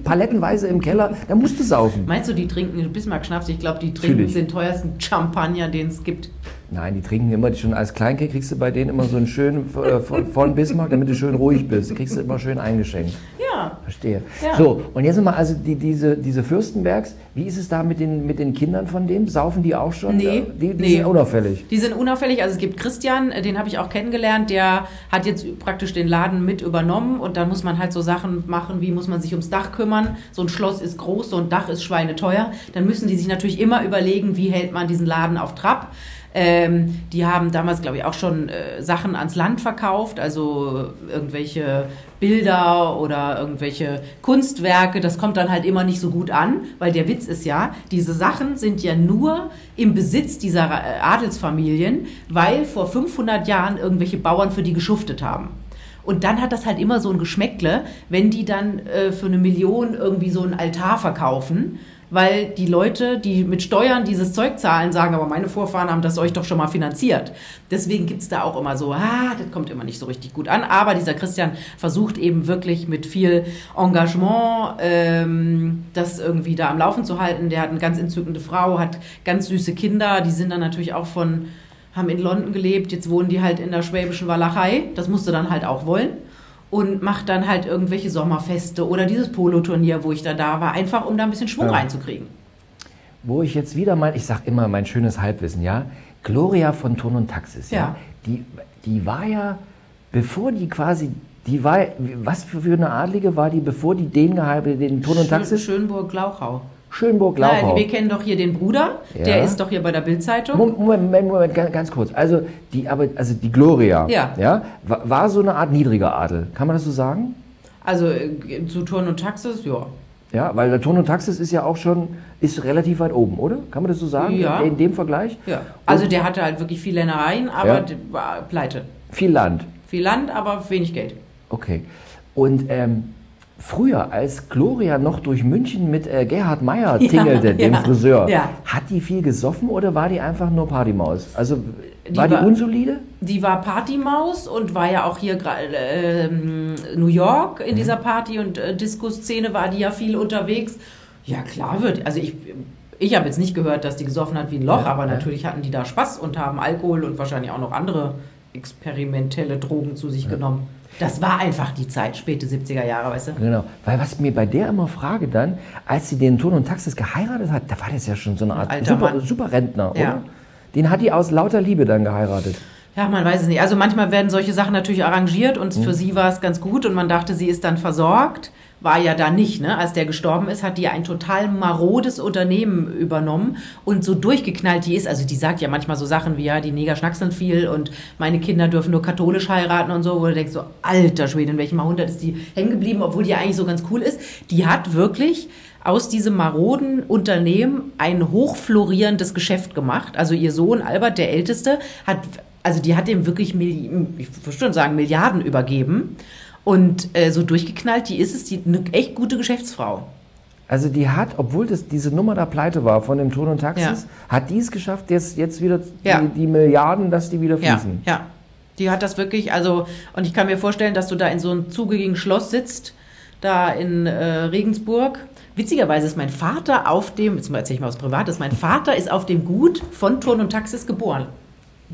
palettenweise im Keller, da musst du saufen. Meinst du, die trinken Bismarck-Schnaps? Ich glaube, die trinken den teuersten Champagner, den es gibt. Nein, die trinken immer, die schon als Kleinkind kriegst du bei denen immer so einen schönen äh, von, von Bismarck, damit du schön ruhig bist. Die kriegst du immer schön eingeschenkt. Ja. Verstehe. Ja. So, und jetzt mal, also die, diese, diese Fürstenbergs, wie ist es da mit den, mit den Kindern von dem? Saufen die auch schon? Nee, Die, die nee. sind unauffällig. Die sind unauffällig. Also es gibt Christian, äh, den habe ich auch kennengelernt, der hat jetzt praktisch den Laden mit übernommen und dann muss man halt so Sachen machen, wie muss man sich ums Dach kümmern. So ein Schloss ist groß, so ein Dach ist schweineteuer. Dann müssen die sich natürlich immer überlegen, wie hält man diesen Laden auf Trab. Ähm, die haben damals, glaube ich, auch schon äh, Sachen ans Land verkauft, also irgendwelche Bilder oder irgendwelche Kunstwerke. Das kommt dann halt immer nicht so gut an, weil der Witz ist ja, diese Sachen sind ja nur im Besitz dieser äh, Adelsfamilien, weil vor 500 Jahren irgendwelche Bauern für die geschuftet haben. Und dann hat das halt immer so ein Geschmäckle, wenn die dann äh, für eine Million irgendwie so einen Altar verkaufen weil die Leute, die mit Steuern dieses Zeug zahlen, sagen, aber meine Vorfahren haben das euch doch schon mal finanziert. Deswegen gibt's da auch immer so, ah, das kommt immer nicht so richtig gut an. Aber dieser Christian versucht eben wirklich mit viel Engagement ähm, das irgendwie da am Laufen zu halten. Der hat eine ganz entzückende Frau, hat ganz süße Kinder, die sind dann natürlich auch von haben in London gelebt, jetzt wohnen die halt in der schwäbischen Walachei. Das musste dann halt auch wollen und macht dann halt irgendwelche Sommerfeste oder dieses Poloturnier, wo ich da da war, einfach um da ein bisschen Schwung ja. reinzukriegen. Wo ich jetzt wieder mein, ich sag immer mein schönes Halbwissen, ja, Gloria von Ton und Taxis, ja, ja die, die war ja, bevor die quasi die war, was für eine Adlige war die, bevor die den geheiratet, den Ton und Taxis? Schönburg-Glauchau. Schönburg-Lauchau. Wir kennen doch hier den Bruder, ja. der ist doch hier bei der Bildzeitung. Moment, Moment, Moment, ganz, ganz kurz. Also die, aber, also die Gloria ja. Ja, war, war so eine Art niedriger Adel. Kann man das so sagen? Also äh, zu Turn und Taxis, ja. Ja, weil der Turn und Taxis ist ja auch schon, ist relativ weit oben, oder? Kann man das so sagen? Ja. In, dem Vergleich? Ja. Also der hatte halt wirklich viel Ländereien, aber ja. war pleite. Viel Land. Viel Land, aber wenig Geld. Okay. Und ähm, früher, als Gloria noch durch München mit äh, Gerhard Meyer tingelte, ja, dem ja, Friseur, ja. hat die viel gesoffen oder war die einfach nur Partymaus? Also die war die war, unsolide? Die war Partymaus und war ja auch hier äh, New York in mhm. dieser Party- und äh, Disco-Szene war die ja viel unterwegs. Ja, klar wird. Also ich, ich habe jetzt nicht gehört, dass die gesoffen hat wie ein Loch, aber natürlich hatten die da Spaß und haben Alkohol und wahrscheinlich auch noch andere experimentelle Drogen zu sich genommen. Das war einfach die Zeit, späte 70er Jahre, weißt du? Genau. Weil was ich mir bei der immer frage dann, als sie den Ton und Taxis geheiratet hat, da war das ja schon so eine Art super, super, Rentner, ja. oder? Den hat die aus lauter Liebe dann geheiratet. Ja, man weiß es nicht. Also manchmal werden solche Sachen natürlich arrangiert und mhm. für sie war es ganz gut und man dachte, sie ist dann versorgt war ja da nicht. Ne? Als der gestorben ist, hat die ein total marodes Unternehmen übernommen und so durchgeknallt die ist. Also die sagt ja manchmal so Sachen wie, ja, die Neger schnackseln viel und meine Kinder dürfen nur katholisch heiraten und so, wo du denkst so, alter Schwede, in welchem Jahrhundert ist die hängen geblieben, obwohl die eigentlich so ganz cool ist. Die hat wirklich aus diesem maroden Unternehmen ein hochflorierendes Geschäft gemacht. Also ihr Sohn Albert, der Älteste, hat, also die hat dem wirklich, ich würde schon sagen, Milliarden übergeben. Und äh, so durchgeknallt, die ist es, die eine echt gute Geschäftsfrau. Also die hat, obwohl das diese Nummer da pleite war von dem Ton und Taxis, ja. hat die es geschafft, jetzt, jetzt wieder ja. die, die, Milliarden, dass die wieder fließen. Ja, ja. Die hat das wirklich, also, und ich kann mir vorstellen, dass du da in so einem zugigen Schloss sitzt, da in äh, Regensburg. Witzigerweise ist mein Vater auf dem, jetzt erzähle ich mal was Privates, mein Vater ist auf dem Gut von Turn und Taxis geboren.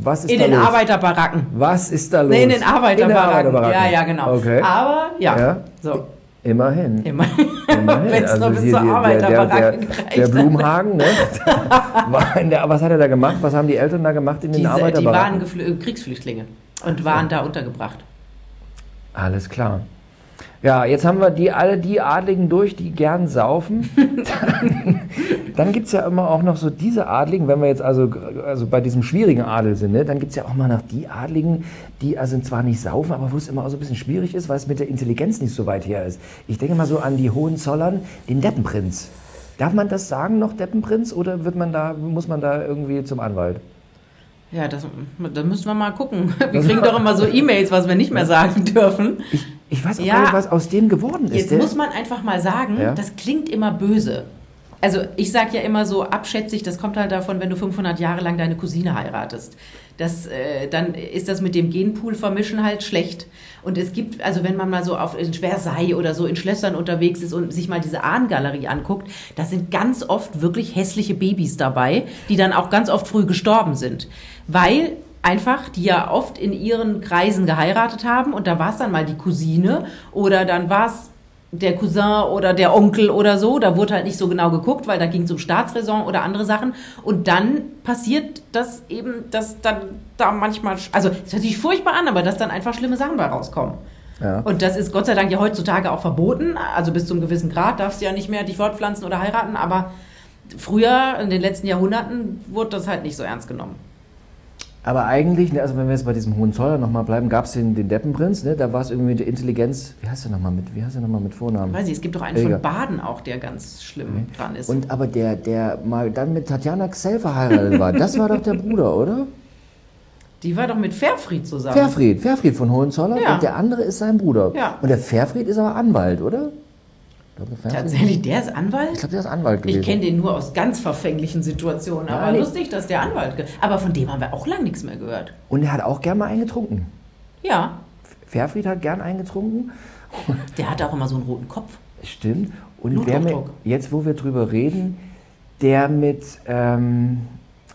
Was ist in da den los? Arbeiterbaracken. Was ist da los? Nee, in den Arbeiterbaracken. In Arbeiterbaracken. Ja, ja, genau. Okay. Aber ja, ja. so. Immerhin. Immerhin. Immerhin. Wenn es also noch bis zur Arbeiterbaracken der, der, der Blumhagen, ne? der, was hat er da gemacht? Was haben die Eltern da gemacht in den Diese, Arbeiterbaracken? Die waren Kriegsflüchtlinge und waren ja. da untergebracht. Alles klar. Ja, jetzt haben wir die alle die Adligen durch, die gern saufen. dann gibt es ja immer auch noch so diese Adligen, wenn wir jetzt also, also bei diesem schwierigen Adel sind, ne, dann gibt es ja auch mal noch die Adligen, die also zwar nicht saufen, aber wo es immer auch so ein bisschen schwierig ist, weil es mit der Intelligenz nicht so weit her ist. Ich denke mal so an die Hohenzollern, den Deppenprinz. Darf man das sagen noch, Deppenprinz, oder wird man da, muss man da irgendwie zum Anwalt? Ja, das, da müssen wir mal gucken. Wir kriegen doch immer so E-Mails, was wir nicht mehr sagen dürfen. Ich, ich weiß auch ja, gar nicht, was aus dem geworden ist. Jetzt muss man einfach mal sagen, ja? das klingt immer böse. Also ich sage ja immer so abschätzig, das kommt halt davon, wenn du 500 Jahre lang deine Cousine heiratest. Das, äh, dann ist das mit dem Genpool vermischen halt schlecht. Und es gibt, also wenn man mal so auf in Versailles oder so in Schlössern unterwegs ist und sich mal diese Ahnengalerie anguckt, da sind ganz oft wirklich hässliche Babys dabei, die dann auch ganz oft früh gestorben sind. Weil einfach, die ja oft in ihren Kreisen geheiratet haben und da war es dann mal die Cousine oder dann war es der Cousin oder der Onkel oder so. Da wurde halt nicht so genau geguckt, weil da ging es um Staatsräson oder andere Sachen. Und dann passiert das eben, dass dann da manchmal, also es hört sich furchtbar an, aber dass dann einfach schlimme Sachen bei rauskommen. Ja. Und das ist Gott sei Dank ja heutzutage auch verboten. Also bis zu einem gewissen Grad darfst du ja nicht mehr dich fortpflanzen oder heiraten. Aber früher, in den letzten Jahrhunderten, wurde das halt nicht so ernst genommen. Aber eigentlich, ne, also wenn wir jetzt bei diesem Hohenzoller nochmal bleiben, gab es den, den Deppenprinz, ne? da war es irgendwie mit der Intelligenz, wie heißt der nochmal mit, wie heißt nochmal mit Vornamen? Weiß ich, es gibt doch einen Helga. von Baden auch, der ganz schlimm okay. dran ist. Und aber der, der mal dann mit Tatjana Xell verheiratet war, das war doch der Bruder, oder? Die war doch mit Fairfried zusammen. Fairfried, Fairfried von Hohenzollern Ja. und der andere ist sein Bruder. Ja. Und der Fairfried ist aber Anwalt, oder? Glaube, Tatsächlich, der ist Anwalt? Ich glaube, der ist Anwalt gewesen. Ich kenne den nur aus ganz verfänglichen Situationen, aber Nein. lustig, dass der Anwalt. Aber von dem haben wir auch lang nichts mehr gehört. Und er hat auch gern mal eingetrunken. Ja, Fairfried hat gern eingetrunken. der hatte auch immer so einen roten Kopf. Stimmt. Und wer mit, jetzt, wo wir drüber reden, der mit, ähm,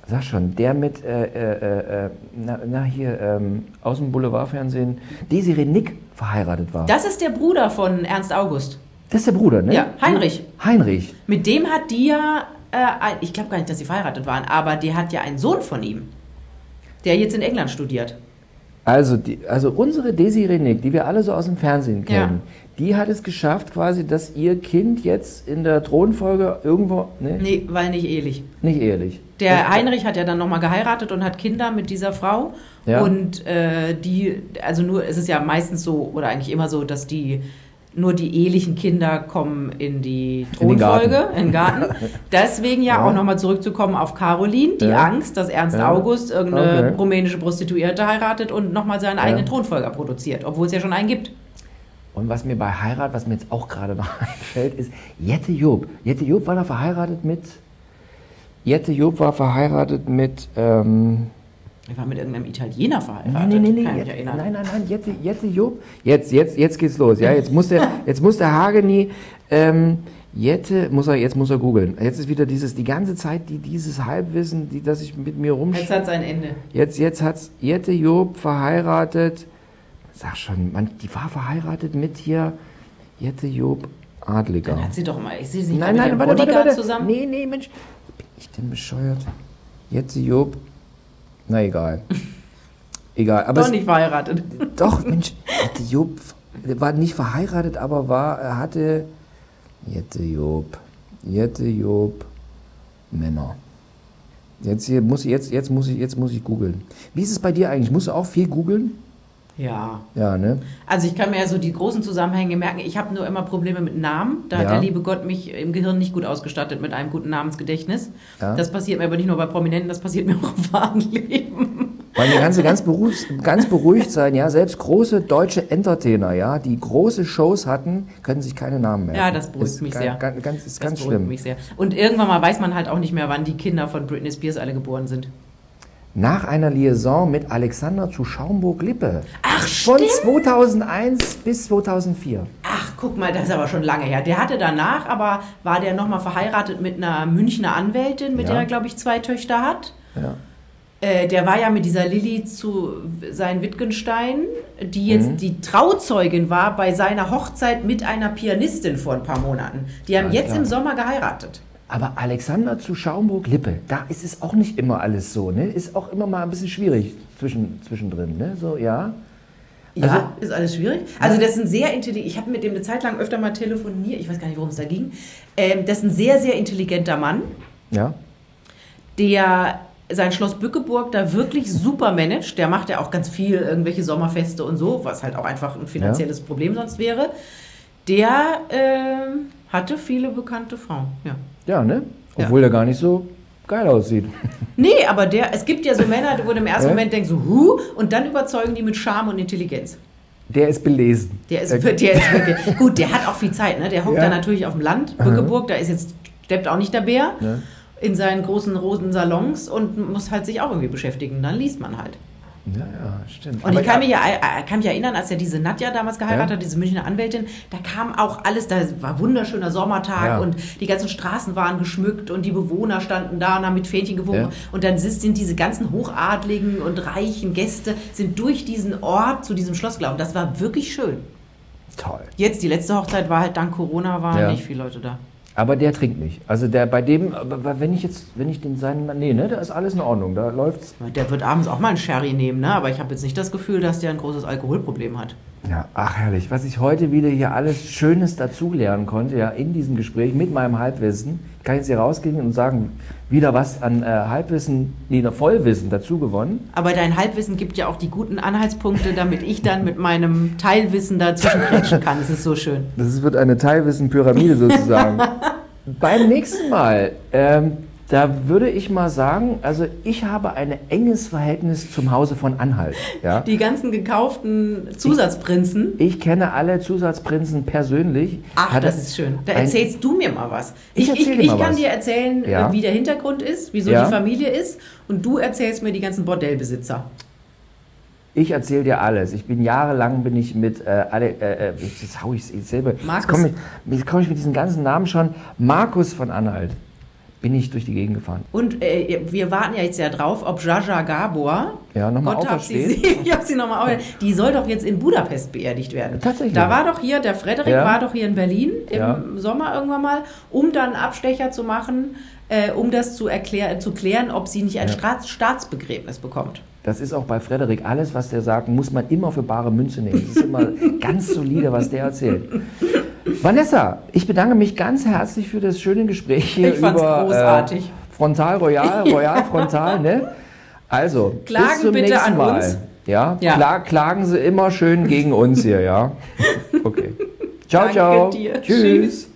sag schon, der mit, äh, äh, äh, na, na hier, ähm, aus dem Boulevardfernsehen, Desiree Nick verheiratet war. Das ist der Bruder von Ernst August. Das ist der Bruder, ne? Ja, Heinrich. Heinrich. Mit dem hat die ja, äh, ein- ich glaube gar nicht, dass sie verheiratet waren, aber der hat ja einen Sohn von ihm, der jetzt in England studiert. Also, die, also unsere Desiree Nick, die wir alle so aus dem Fernsehen kennen, die hat es geschafft, quasi, dass ihr Kind jetzt in der Thronfolge irgendwo, ne, Nee, weil nicht ehelich. nicht ehelich. Der Das- Heinrich hat ja dann nochmal geheiratet und hat Kinder mit dieser Frau. Ja. Und äh, die, also nur, es ist ja meistens so, oder eigentlich immer so, dass die nur die ehelichen Kinder kommen in die In den Garten. Thronfolge, in den Garten. Deswegen ja, Ja. auch nochmal zurückzukommen auf Caroline, die Ja. Angst, dass Ernst Ja. August irgendeine Okay. rumänische Prostituierte heiratet und nochmal seinen eigenen Thronfolger produziert, obwohl es ja schon einen gibt. Und was mir bei Heirat, was mir jetzt auch gerade noch einfällt, ist Jette Job. Jette Job war da verheiratet mit. Jette Job war verheiratet mit. Ähm, Er war mit irgendeinem Italiener verheiratet. nein, nein, nein, Kann nein, ich nein, nein, nein, Jette, Jette Job. Jetzt, jetzt, jetzt geht's los. Ja, jetzt muss der, jetzt muss der Hageni. Ähm, Jette, muss er, jetzt muss er googeln. Jetzt ist wieder dieses, die ganze Zeit, die, dieses Halbwissen, die, das ich mit mir Jetzt rumsch. hat sein Ende. Jetzt, jetzt hat's Jette Job verheiratet. Sag schon, man, die war verheiratet mit hier Jette Job Adliger. Dann hat sie doch mal, ich sehe sie nicht Nein, nein, mit warte, warte, warte. zusammen. Nee, nee, Mensch. Bin ich denn bescheuert? Jette Job. Na egal. egal. Aber Doch nicht verheiratet. doch, Mensch, Jette Job war nicht verheiratet, aber war, er hatte Jette Job. Jette Job Männer. Jetzt hier muss ich jetzt jetzt muss ich jetzt muss ich googeln. Wie ist es bei dir eigentlich? Musst du auch viel googeln? Ja. Ja, ne? Also ich kann mir ja so die großen Zusammenhänge merken. Ich habe nur immer Probleme mit Namen. Da hat Ja. der liebe Gott mich im Gehirn nicht gut ausgestattet mit einem guten Namensgedächtnis. Ja. Das passiert mir aber nicht nur bei Prominenten, das passiert mir auch im wahren Leben. Weil wir ganz, ganz, beruhigt, ganz beruhigt sein, ja. Selbst große deutsche Entertainer, ja, die große Shows hatten, können sich keine Namen merken. Ja, das beruhigt ist mich ga- sehr. Ganz, ganz, ist Das ganz beruhigt schlimm. mich sehr. Und irgendwann mal weiß man halt auch nicht mehr, wann die Kinder von Britney Spears alle geboren sind. Nach einer Liaison mit Alexander zu Schaumburg-Lippe. Ach, Von stimmt. 2001 bis 2004. Ach, guck mal, das ist aber schon lange her. Der hatte danach, aber war der nochmal verheiratet mit einer Münchner Anwältin, mit Ja. der er, glaube ich, zwei Töchter hat. Ja. Äh, der war ja mit dieser Lilly zu sein Wittgenstein, die jetzt Mhm. die Trauzeugin war bei seiner Hochzeit mit einer Pianistin vor ein paar Monaten. Die haben Alles jetzt klar. im Sommer geheiratet. Aber Alexander zu Schaumburg-Lippe, da ist es auch nicht immer alles so, ne? Ist auch immer mal ein bisschen schwierig zwischen, zwischendrin, ne? So, ja. Ja, Also- ist alles schwierig. Also das ist ein sehr intelligent. Ich habe mit dem eine Zeit lang öfter mal telefoniert. Ich weiß gar nicht, worum es da ging. Ähm, das ist ein sehr, sehr intelligenter Mann, Ja. der sein Schloss Bückeburg da wirklich super managt. Der macht ja auch ganz viel irgendwelche Sommerfeste und so, was halt auch einfach ein finanzielles Problem sonst wäre. Der ähm, hatte viele bekannte Frauen. Ja. Ja, ne? Ja. Obwohl der gar nicht so geil aussieht. Nee, aber der, es gibt ja so Männer, wo du im ersten Ja. Moment denkst, so, huh, und dann überzeugen die mit Charme und Intelligenz. Der ist belesen. Der ist, Der- der ist wirklich, gut, der hat auch viel Zeit, ne? Der hockt Ja. da natürlich auf dem Land, Bückeburg, da ist jetzt, steppt auch nicht der Bär, Ja. in seinen großen roten Salons und muss halt sich auch irgendwie beschäftigen. Dann liest man halt. Ja, ja, stimmt. Und Aber ich kann, ja, mich ja, äh, kann mich erinnern, als er diese Nadja damals geheiratet Ja. hat, diese Münchner Anwältin, da kam auch alles, da war wunderschöner Sommertag Ja. und die ganzen Straßen waren geschmückt und die Bewohner standen da und haben mit Fähnchen gewunken. Und dann sind diese ganzen hochadligen und reichen Gäste sind durch diesen Ort zu diesem Schloss gelaufen. Das war wirklich schön. Toll. Jetzt, die letzte Hochzeit war halt dank Corona, waren nicht viele Leute da. Aber der trinkt nicht. Also der bei dem, aber wenn ich jetzt, wenn ich den seinen, nee, ne, da ist alles in Ordnung. Da läuft's. Der wird abends auch mal einen Sherry nehmen, ne? aber ich habe jetzt nicht das Gefühl, dass der ein großes Alkoholproblem hat. Ja, ach herrlich. Was ich heute wieder hier alles Schönes dazulernen konnte, ja, in diesem Gespräch mit meinem Halbwissen. Ich kann jetzt hier rausgehen und sagen, wieder was an äh, Halbwissen, nee, noch Vollwissen dazu gewonnen. Aber dein Halbwissen gibt ja auch die guten Anhaltspunkte, damit ich dann mit meinem Teilwissen dazwischen kretschen kann. Das ist so schön. Das wird eine Teilwissen-Pyramide sozusagen. Beim nächsten Mal ähm, Da würde ich mal sagen, also ich habe ein enges Verhältnis zum Hause von Anhalt. Ja? Die ganzen gekauften Zusatzprinzen. Ich kenne alle Zusatzprinzen persönlich. Ach, das ist schön. Da erzählst du mir mal was. Ich Ich, ich, ich, kann was. dir erzählen, Ja. wie der Hintergrund ist, wieso Ja. die Familie ist. Und du erzählst mir die ganzen Bordellbesitzer. Ich erzähle dir alles. Ich bin jahrelang bin ich mit äh, alle, äh, äh, jetzt hau ich selber. Markus. Jetzt komme ich, komm ich mit diesen ganzen Namen schon. Markus von Anhalt bin ich durch die Gegend gefahren. Und äh, wir warten ja jetzt ja drauf, ob Jaja Gabor, Ja, nochmal Gott hab sie, ich hab sie nochmal auferstehen, die soll doch jetzt in Budapest beerdigt werden. Tatsächlich. Da war doch hier, der Frederik Ja. war doch hier in Berlin im Ja. Sommer irgendwann mal, um dann einen Abstecher zu machen, äh, um das zu, erklär, zu klären, ob sie nicht ein Ja. Staats Staatsbegräbnis bekommt. Das ist auch bei Frederik alles, was der sagt, muss man immer für bare Münze nehmen. Das ist immer ganz solide, was der erzählt. Vanessa, ich bedanke mich ganz herzlich für das schöne Gespräch hier Ich fand's über großartig. Äh, Frontal Royal, Royal Frontal, ne? Also, Klagen bis zum bitte nächsten an Mal. uns. Ja, Ja. Kla klagen Sie immer schön gegen uns hier, ja? Okay. Ciao, Danke ciao. dir. Tschüss. Tschüss.